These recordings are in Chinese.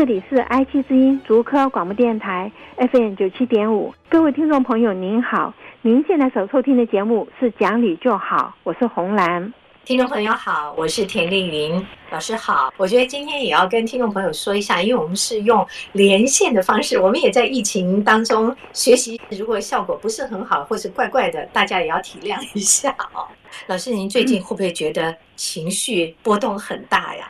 这里是 IC 之音竹科广播电台 FM 九七点五，各位听众朋友您好，您现在所收听的节目是《讲理就好》，我是红兰。听众朋友好，我是田丽云老师好。我觉得今天也要跟听众朋友说一下，因为我们是用连线的方式，我们也在疫情当中学习。如果效果不是很好，或是怪怪的，大家也要体谅一下哦。老师，您最近会不会觉得情绪波动很大呀？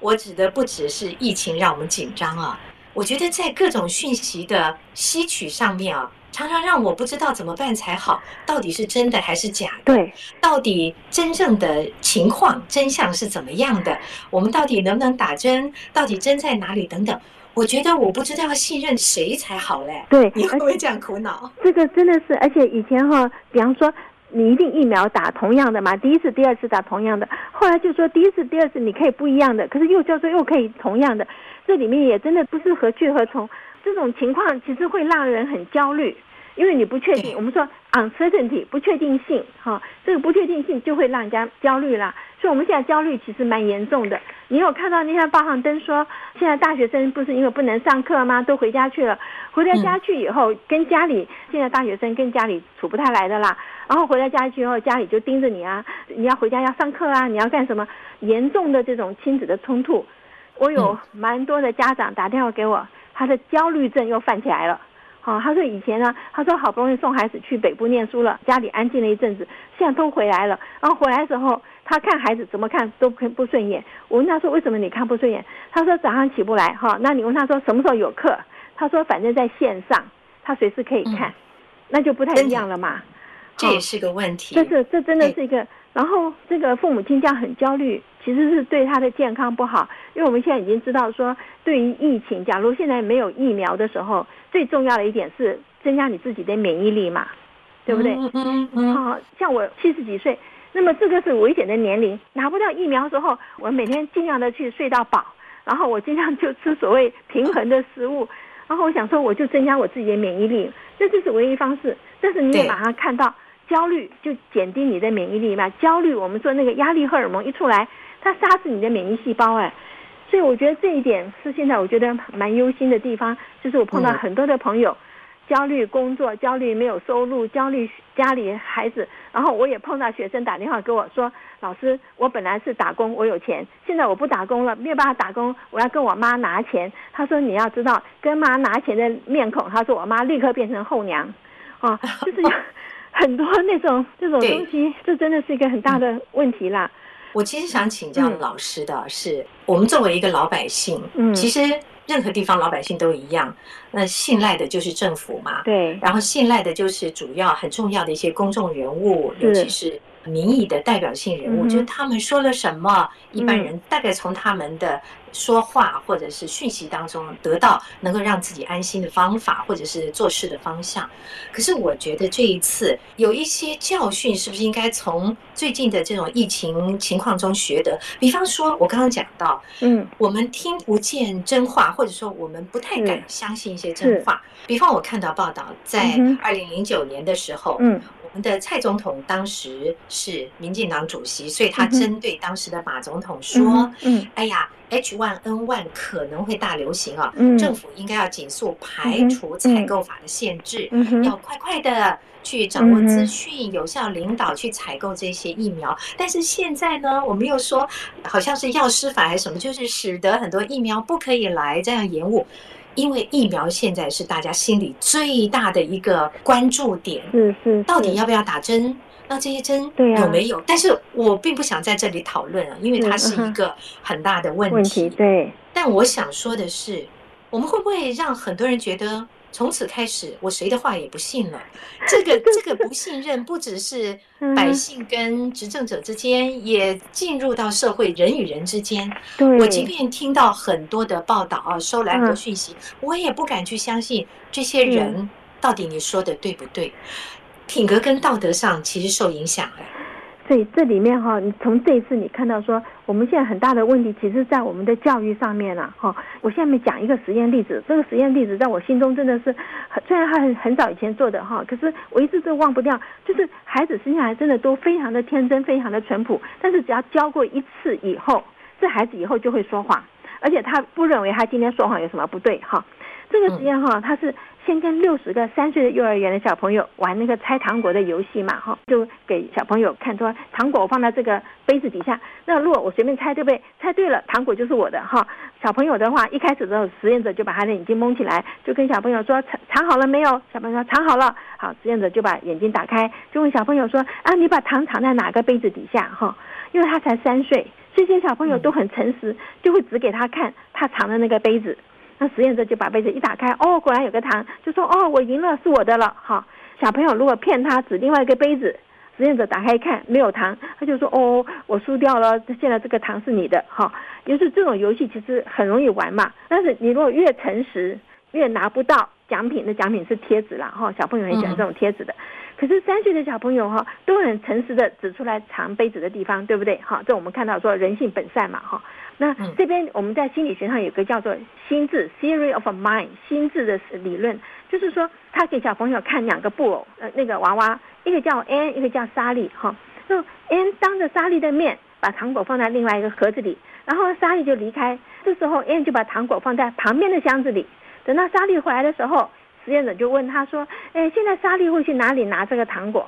我指的不只是疫情让我们紧张啊，我觉得在各种讯息的吸取上面啊，常常让我不知道怎么办才好，到底是真的还是假的？对，到底真正的情况真相是怎么样的？我们到底能不能打针？到底针在哪里？等等，我觉得我不知道要信任谁才好嘞。对，你会不会这样苦恼？这个真的是，而且以前哈，比方说。你一定疫苗打同样的嘛？第一次、第二次打同样的，后来就说第一次、第二次你可以不一样的，可是又叫做又可以同样的，这里面也真的不是何去何从。这种情况其实会让人很焦虑，因为你不确定。我们说 uncertainty 不确定性，哈，这个不确定性就会让人家焦虑啦。所以我们现在焦虑其实蛮严重的。你有看到那天报上登说，现在大学生不是因为不能上课吗？都回家去了。回到家去以后，跟家里现在大学生跟家里处不太来的啦。然后回到家去以后，家里就盯着你啊，你要回家要上课啊，你要干什么？严重的这种亲子的冲突，我有蛮多的家长打电话给我，他的焦虑症又犯起来了。好、哦，他说以前呢，他说好不容易送孩子去北部念书了，家里安静了一阵子，现在都回来了。然后回来的时候，他看孩子怎么看都不不顺眼。我问他说为什么你看不顺眼？他说早上起不来。哈、哦，那你问他说什么时候有课？他说反正在线上，他随时可以看，那就不太一样了嘛。这也是个问题，这是这真的是一个。然后这个父母亲这样很焦虑，其实是对他的健康不好。因为我们现在已经知道说，对于疫情，假如现在没有疫苗的时候，最重要的一点是增加你自己的免疫力嘛，对不对？嗯嗯嗯。好，像我七十几岁，那么这个是危险的年龄，拿不到疫苗之后，我每天尽量的去睡到饱，然后我尽量就吃所谓平衡的食物，然后我想说，我就增加我自己的免疫力，这就是唯一方式。但是你也马上看到。焦虑就减低你的免疫力嘛？焦虑，我们说那个压力荷尔蒙一出来，它杀死你的免疫细胞哎，所以我觉得这一点是现在我觉得蛮忧心的地方，就是我碰到很多的朋友，焦虑工作，焦虑没有收入，焦虑家里孩子，然后我也碰到学生打电话给我说，老师，我本来是打工，我有钱，现在我不打工了，没有办法打工，我要跟我妈拿钱。他说你要知道，跟妈拿钱的面孔，他说我妈立刻变成后娘，啊，就是要。很多那种这种东西，这真的是一个很大的问题啦。我其实想请教老师的是，我们作为一个老百姓，嗯，其实任何地方老百姓都一样，那信赖的就是政府嘛，对，然后信赖的就是主要很重要的一些公众人物，尤其是。民意的代表性人物，就是他们说了什么，一般人大概从他们的说话或者是讯息当中得到能够让自己安心的方法，或者是做事的方向。可是我觉得这一次有一些教训，是不是应该从最近的这种疫情情况中学得？比方说，我刚刚讲到，嗯，我们听不见真话，或者说我们不太敢相信一些真话。比方我看到报道，在二零零九年的时候，嗯。我们的蔡总统当时是民进党主席，所以他针对当时的马总统说：“嗯，哎呀，H1N1 可能会大流行啊，政府应该要紧速排除采购法的限制，要快快的去掌握资讯，有效领导去采购这些疫苗。但是现在呢，我们又说好像是药师法还是什么，就是使得很多疫苗不可以来，这样延误。”因为疫苗现在是大家心里最大的一个关注点，是是，到底要不要打针？那这些针有没有？但是我并不想在这里讨论啊，因为它是一个很大的问题。对。但我想说的是，我们会不会让很多人觉得从此开始，我谁的话也不信了。这个这个不信任，不只是百姓跟执政者之间，也进入到社会人与人之间。我即便听到很多的报道啊，收来很多讯息，我也不敢去相信这些人到底你说的对不对？品格跟道德上其实受影响哎。所以这里面哈，你从这一次你看到说，我们现在很大的问题，其实在我们的教育上面了哈。我下面讲一个实验例子，这个实验例子在我心中真的是，虽然他很很早以前做的哈，可是我一直都忘不掉。就是孩子生下来真的都非常的天真，非常的淳朴，但是只要教过一次以后，这孩子以后就会说谎，而且他不认为他今天说谎有什么不对哈。这个实验哈，他是。先跟六十个三岁的幼儿园的小朋友玩那个猜糖果的游戏嘛，哈，就给小朋友看说，糖果放在这个杯子底下，那如果我随便猜对不对？猜对了，糖果就是我的哈。小朋友的话，一开始的时候，实验者就把他的眼睛蒙起来，就跟小朋友说，藏藏好了没有？小朋友说藏好了，好，实验者就把眼睛打开，就问小朋友说，啊，你把糖藏在哪个杯子底下？哈，因为他才三岁，这些小朋友都很诚实，就会指给他看他藏的那个杯子。那实验者就把杯子一打开，哦，果然有个糖，就说哦，我赢了，是我的了。好，小朋友如果骗他指另外一个杯子，实验者打开一看没有糖，他就说哦，我输掉了，现在这个糖是你的。哈，就是这种游戏其实很容易玩嘛，但是你如果越诚实，越拿不到奖品，那奖品是贴纸了哈，小朋友很喜欢这种贴纸的。可是三岁的小朋友哈，都很诚实的指出来藏杯子的地方，对不对？哈，这我们看到说人性本善嘛，哈。那这边我们在心理学上有个叫做心智 （theory of mind） 心智的理论，就是说他给小朋友看两个布偶，呃，那个娃娃，一个叫安，一个叫莎莉，哈。那安当着莎莉的面把糖果放在另外一个盒子里，然后莎莉就离开，这时候安就把糖果放在旁边的箱子里。等到莎莉回来的时候，实验者就问他说：“哎，现在莎莉会去哪里拿这个糖果？”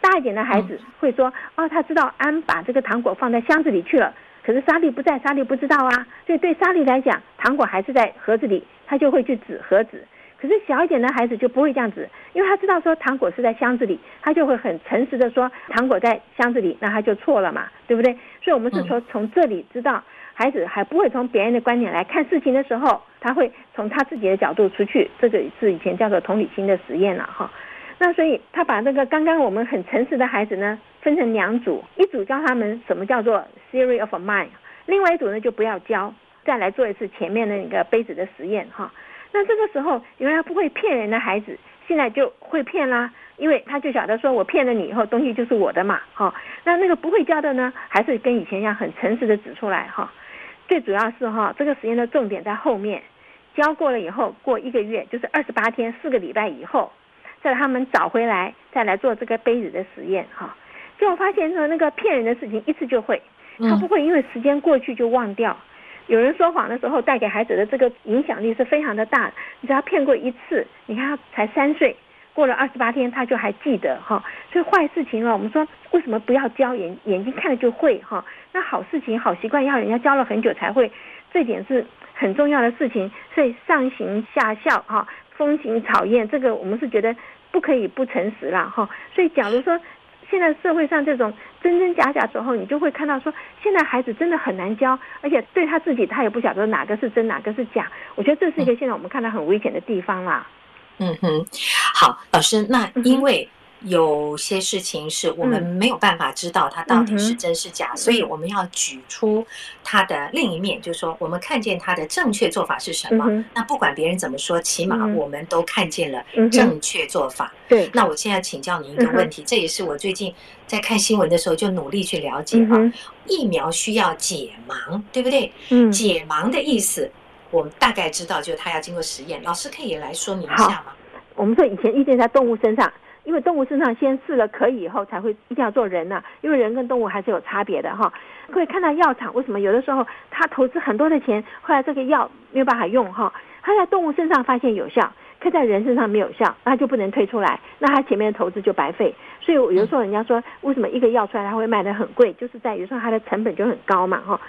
大一点的孩子会说：“哦，他知道安把这个糖果放在箱子里去了。”可是莎莉不在，莎莉不知道啊，所以对莎莉来讲，糖果还是在盒子里，他就会去指盒子。可是小一点的孩子就不会这样子，因为他知道说糖果是在箱子里，他就会很诚实的说糖果在箱子里，那他就错了嘛，对不对？所以我们是说从这里知道，孩子还不会从别人的观点来看事情的时候，他会从他自己的角度出去，这个是以前叫做同理心的实验了哈。那所以他把那个刚刚我们很诚实的孩子呢，分成两组，一组教他们什么叫做 theory of mind，另外一组呢就不要教，再来做一次前面的那个杯子的实验哈。那这个时候原来不会骗人的孩子，现在就会骗啦，因为他就晓得说我骗了你以后东西就是我的嘛哈。那那个不会教的呢，还是跟以前一样很诚实的指出来哈。最主要是哈，这个实验的重点在后面，教过了以后过一个月，就是二十八天四个礼拜以后。在他们找回来，再来做这个杯子的实验哈，结果发现说那个骗人的事情一次就会，他不会因为时间过去就忘掉。有人说谎的时候带给孩子的这个影响力是非常的大，你只要骗过一次，你看他才三岁，过了二十八天他就还记得哈。所以坏事情啊，我们说为什么不要教眼眼睛看了就会哈？那好事情好习惯要人家教了很久才会，这点是很重要的事情。所以上行下效哈。风行草偃，这个我们是觉得不可以不诚实了哈。所以，假如说现在社会上这种真真假假之后，你就会看到说，现在孩子真的很难教，而且对他自己他也不晓得哪个是真，哪个是假。我觉得这是一个现在我们看到很危险的地方啦。嗯哼，好，老师，那因为。有些事情是我们没有办法知道它到底是真是假，嗯、所以我们要举出它的另一面，就是说我们看见它的正确做法是什么。嗯、那不管别人怎么说，起码我们都看见了正确做法。对、嗯，那我现在请教您一个问题，嗯、这也是我最近在看新闻的时候就努力去了解啊、嗯。疫苗需要解盲，对不对？嗯，解盲的意思我们大概知道，就是它要经过实验。老师可以来说明一下吗？我们说以前遇见在动物身上。因为动物身上先试了可以以后才会一定要做人呐、因为人跟动物还是有差别的哈。可以看到药厂为什么有的时候他投资很多的钱，后来这个药没有办法用哈，他在动物身上发现有效，可在人身上没有效，那就不能推出来，那他前面的投资就白费。所以有时候人家说为什么一个药出来他会卖得很贵，就是在于说它的成本就很高嘛哈。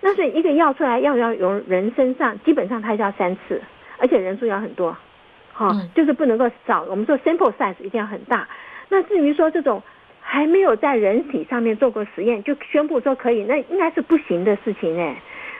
那所以一个药出来要要用人身上，基本上它要三次，而且人数要很多。哈，就是不能够少。我们说 sample size 一定要很大。那至于说这种还没有在人体上面做过实验就宣布说可以，那应该是不行的事情哎。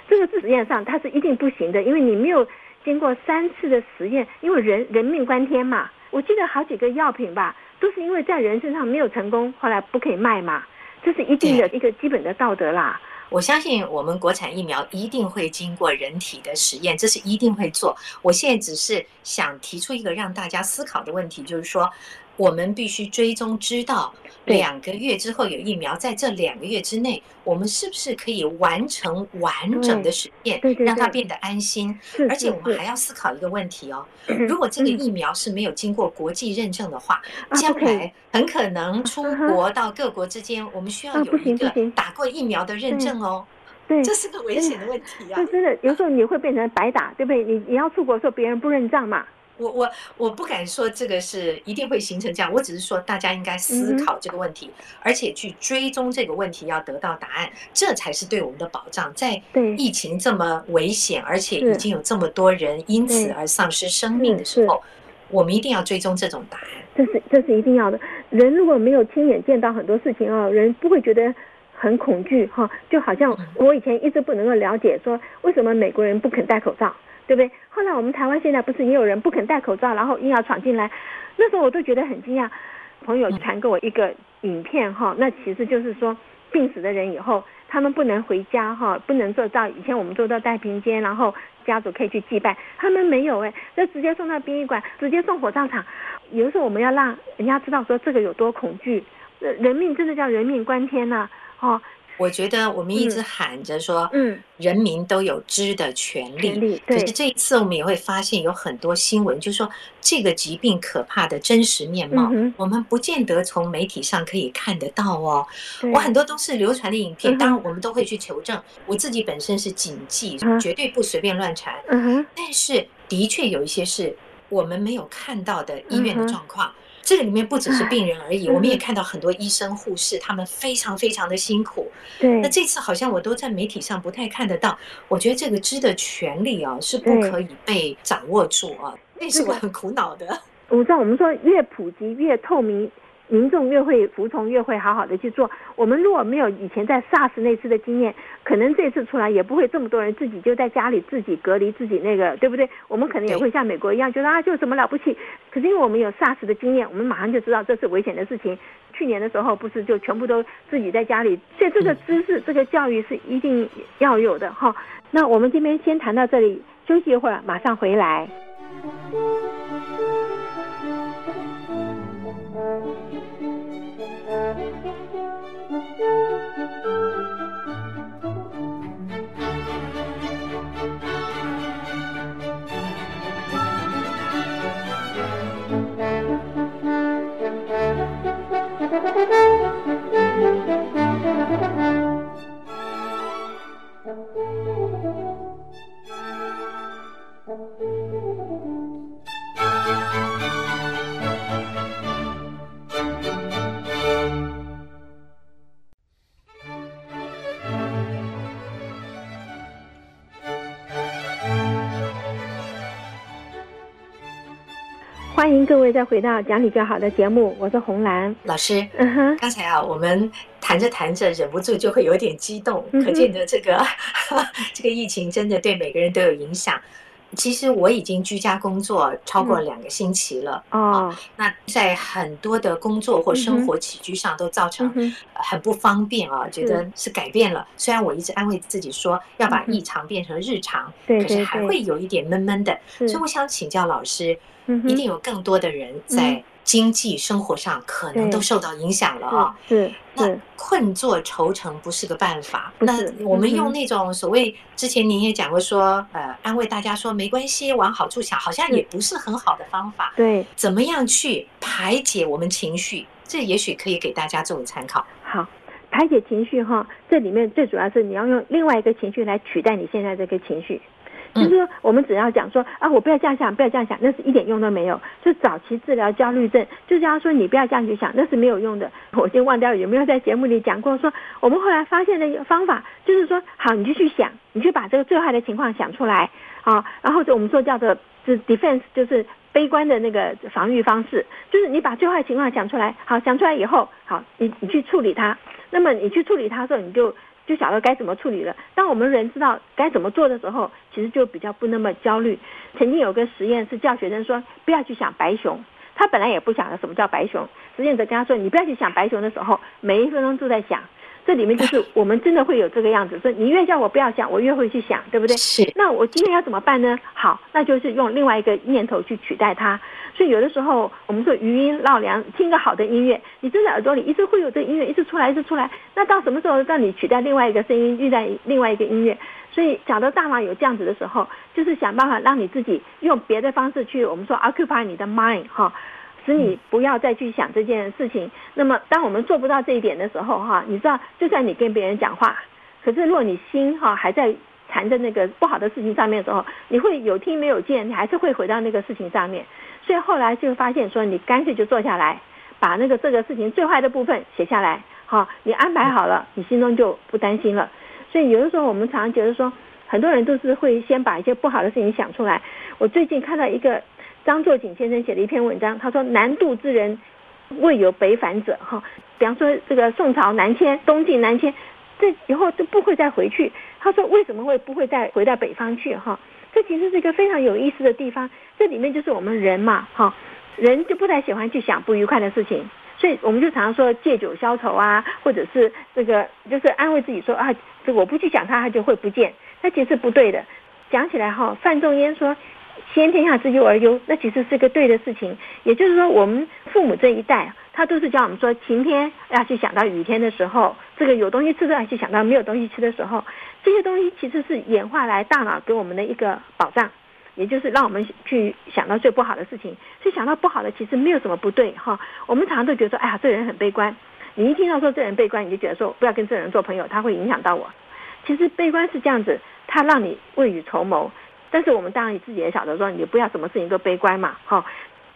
这个实验上它是一定不行的，因为你没有经过三次的实验，因为人人命关天嘛。我记得好几个药品吧，都是因为在人身上没有成功，后来不可以卖嘛。这是一定的一个基本的道德啦。我相信我们国产疫苗一定会经过人体的实验，这是一定会做。我现在只是想提出一个让大家思考的问题，就是说。我们必须追踪，知道两个月之后有疫苗，在这两个月之内，我们是不是可以完成完整的实验，让它变得安心？而且我们还要思考一个问题哦：如果这个疫苗是没有经过国际认证的话，将来很可能出国到各国之间，我们需要有一个打过疫苗的认证哦。对，这是个危险的问题啊！真的，有时候你会变成白打，对不对？你你要出国的时候，别人不认账嘛。我我我不敢说这个是一定会形成这样，我只是说大家应该思考这个问题，而且去追踪这个问题，要得到答案，这才是对我们的保障。在疫情这么危险，而且已经有这么多人因此而丧失生命的时候，我们一定要追踪这种答案。这是这是一定要的。人如果没有亲眼见到很多事情啊，人不会觉得很恐惧哈。就好像我以前一直不能够了解，说为什么美国人不肯戴口罩。对不对？后来我们台湾现在不是也有人不肯戴口罩，然后硬要闯进来，那时候我都觉得很惊讶。朋友传给我一个影片哈，那其实就是说病死的人以后，他们不能回家哈，不能做到以前我们做到太平间，然后家族可以去祭拜，他们没有哎，就直接送到殡仪馆，直接送火葬场。有的时候我们要让人家知道说这个有多恐惧，人命真的叫人命关天呐，哦。我觉得我们一直喊着说，嗯，人民都有知的权利。可是这一次我们也会发现有很多新闻，就是说这个疾病可怕的真实面貌，我们不见得从媒体上可以看得到哦。我很多都是流传的影片，当然我们都会去求证。我自己本身是谨记，绝对不随便乱传。但是的确有一些是我们没有看到的医院的状况。这个里面不只是病人而已，我们也看到很多医生护士，他们非常非常的辛苦。对，那这次好像我都在媒体上不太看得到。我觉得这个知的权利啊，是不可以被掌握住啊，那是我很苦恼的。我知道，我们说越普及越透明。民众越会服从，越会好好的去做。我们如果没有以前在 SARS 那次的经验，可能这次出来也不会这么多人自己就在家里自己隔离自己那个，对不对？我们可能也会像美国一样，觉得啊，就什么了不起。可是因为我们有 SARS 的经验，我们马上就知道这是危险的事情。去年的时候不是就全部都自己在家里，所以这个知识、这个教育是一定要有的哈。那我们这边先谈到这里，休息一会儿，马上回来。各位再回到讲理就好的节目，我是红兰老师。嗯哼，刚才啊，我们谈着谈着，忍不住就会有点激动，可见的这个 这个疫情真的对每个人都有影响。其实我已经居家工作超过两个星期了哦，那在很多的工作或生活起居上都造成很不方便啊，觉得是改变了。虽然我一直安慰自己说要把异常变成日常，可是还会有一点闷闷的。所以我想请教老师。一定有更多的人在经济生活上可能都受到影响了啊！是，那困坐愁城不是个办法。那我们用那种所谓之前您也讲过说，呃，安慰大家说没关系，往好处想，好像也不是很好的方法。对，怎么样去排解我们情绪？这也许可以给大家作为参考。好，排解情绪哈，这里面最主要是你要用另外一个情绪来取代你现在这个情绪。就是说，我们只要讲说啊，我不要这样想，不要这样想，那是一点用都没有。就早期治疗焦虑症，就是要说你不要这样去想，那是没有用的。我先忘掉有没有在节目里讲过说，说我们后来发现的一个方法，就是说，好，你就去想，你去把这个最坏的情况想出来啊，然后就我们说叫做是 defense，就是悲观的那个防御方式，就是你把最坏情况想出来，好，想出来以后，好，你你去处理它。那么你去处理它的时候，你就就晓得该怎么处理了。当我们人知道该怎么做的时候，其实就比较不那么焦虑。曾经有个实验是教学生说，不要去想白熊，他本来也不晓得什么叫白熊。实验者跟他说，你不要去想白熊的时候，每一分钟都在想。这里面就是 我们真的会有这个样子，所以你越叫我不要想，我越会去想，对不对？是。那我今天要怎么办呢？好，那就是用另外一个念头去取代它。所以有的时候我们说余音绕梁，听个好的音乐，你真的耳朵里一直会有这音乐，一直出来，一直出来。那到什么时候让你取代另外一个声音，遇在另外一个音乐？所以，假如大脑有这样子的时候，就是想办法让你自己用别的方式去，我们说 occupy 你的 mind 哈。使你不要再去想这件事情。那么，当我们做不到这一点的时候，哈，你知道，就算你跟别人讲话，可是如果你心哈还在缠着那个不好的事情上面的时候，你会有听没有见，你还是会回到那个事情上面。所以后来就发现说，你干脆就坐下来，把那个这个事情最坏的部分写下来，好，你安排好了，你心中就不担心了。所以有的时候我们常常觉得说，很多人都是会先把一些不好的事情想出来。我最近看到一个。张作锦先生写了一篇文章，他说：“南渡之人，未有北返者。”哈，比方说这个宋朝南迁、东晋南迁，这以后都不会再回去。他说：“为什么会不会再回到北方去？”哈，这其实是一个非常有意思的地方。这里面就是我们人嘛，哈，人就不太喜欢去想不愉快的事情，所以我们就常常说借酒消愁啊，或者是这个就是安慰自己说啊，这我不去想他，他就会不见。那其实不对的。讲起来哈，范仲淹说。先天下之忧而忧，那其实是个对的事情。也就是说，我们父母这一代，他都是教我们说，晴天要去想到雨天的时候，这个有东西吃的要去想到没有东西吃的时候，这些东西其实是演化来大脑给我们的一个保障，也就是让我们去想到最不好的事情。所以想到不好的，其实没有什么不对哈。我们常常都觉得说，哎呀，这人很悲观。你一听到说这人悲观，你就觉得说，不要跟这人做朋友，他会影响到我。其实悲观是这样子，他让你未雨绸缪。但是我们当然你自己也晓得说，你不要什么事情都悲观嘛，哈。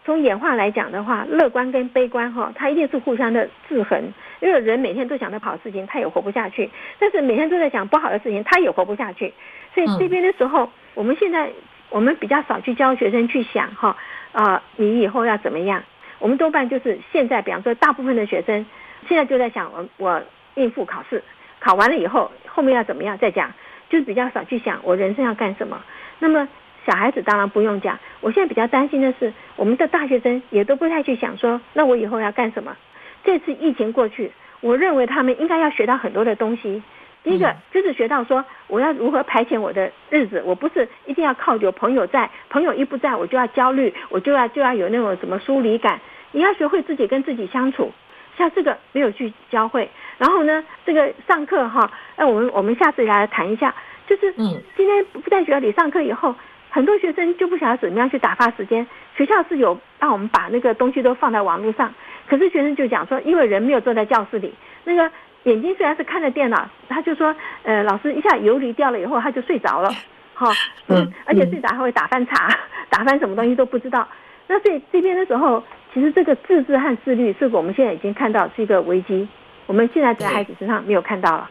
从演化来讲的话，乐观跟悲观哈，它一定是互相的制衡。因为人每天都想着好事情，他也活不下去；但是每天都在想不好的事情，他也活不下去。所以这边的时候，我们现在我们比较少去教学生去想哈，啊，你以后要怎么样？我们多半就是现在，比方说，大部分的学生现在就在想，我我应付考试，考完了以后后面要怎么样再讲，就是比较少去想我人生要干什么。那么小孩子当然不用讲，我现在比较担心的是，我们的大学生也都不太去想说，那我以后要干什么？这次疫情过去，我认为他们应该要学到很多的东西。第一个就是学到说，我要如何排遣我的日子，我不是一定要靠有朋友在，朋友一不在我就要焦虑，我就要就要有那种什么疏离感。你要学会自己跟自己相处，像这个没有去教会，然后呢，这个上课哈，那我们我们下次来谈一下。就是，嗯，今天不在学校里上课以后，很多学生就不晓得怎么样去打发时间。学校是有让我们把那个东西都放在网络上，可是学生就讲说，因为人没有坐在教室里，那个眼睛虽然是看着电脑，他就说，呃，老师一下游离掉了以后，他就睡着了，哈，嗯，而且睡着还会打翻茶，打翻什么东西都不知道。那所以这边的时候，其实这个自制和自律是我们现在已经看到是一个危机，我们现在在孩子身上没有看到了。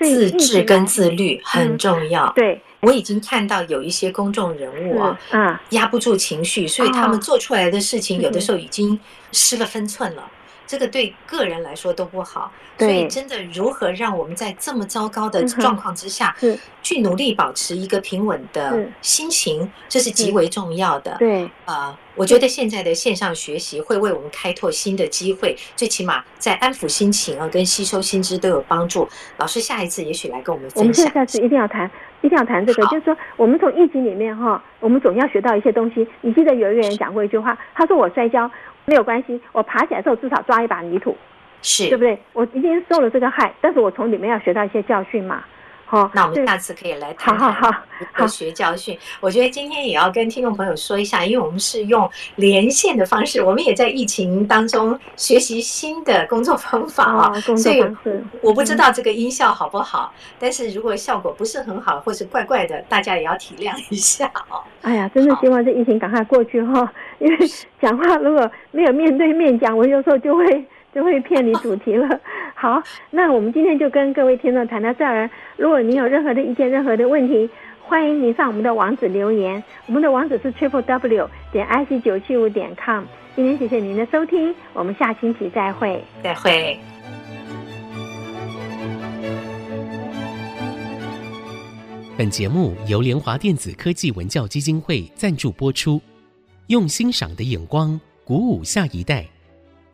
自制跟自律很重要。嗯、对，我已经看到有一些公众人物啊，嗯，压不住情绪，所以他们做出来的事情，有的时候已经失了分寸了。这个对个人来说都不好，所以真的如何让我们在这么糟糕的状况之下，去努力保持一个平稳的心情，这是极为重要的。对，啊，我觉得现在的线上学习会为我们开拓新的机会，最起码在安抚心情啊，跟吸收新知都有帮助。老师下一次也许来跟我们分享。我们下次一定要谈，一定要谈这个，就是说我们从疫情里面哈，我们总要学到一些东西。你记得有一个人讲过一句话，他说我摔跤。没有关系，我爬起来之后至少抓一把泥土，是，对不对？我已经受了这个害，但是我从里面要学到一些教训嘛。好，那我们下次可以来谈谈如何学教训。我觉得今天也要跟听众朋友说一下，因为我们是用连线的方式，我们也在疫情当中学习新的工作方法啊，哦、所以我不知道这个音效好不好，嗯、但是如果效果不是很好或是怪怪的，大家也要体谅一下哦。哎呀，真的希望这疫情赶快过去哈，因为讲话如果没有面对面讲，我有时候就会。就会偏离主题了。好，那我们今天就跟各位听众谈到这儿。如果您有任何的意见、任何的问题，欢迎您上我们的网址留言。我们的网址是 triple w 点 ic 九七五点 com。今天谢谢您的收听，我们下星期再会。再会。本节目由联华电子科技文教基金会赞助播出，用欣赏的眼光鼓舞下一代。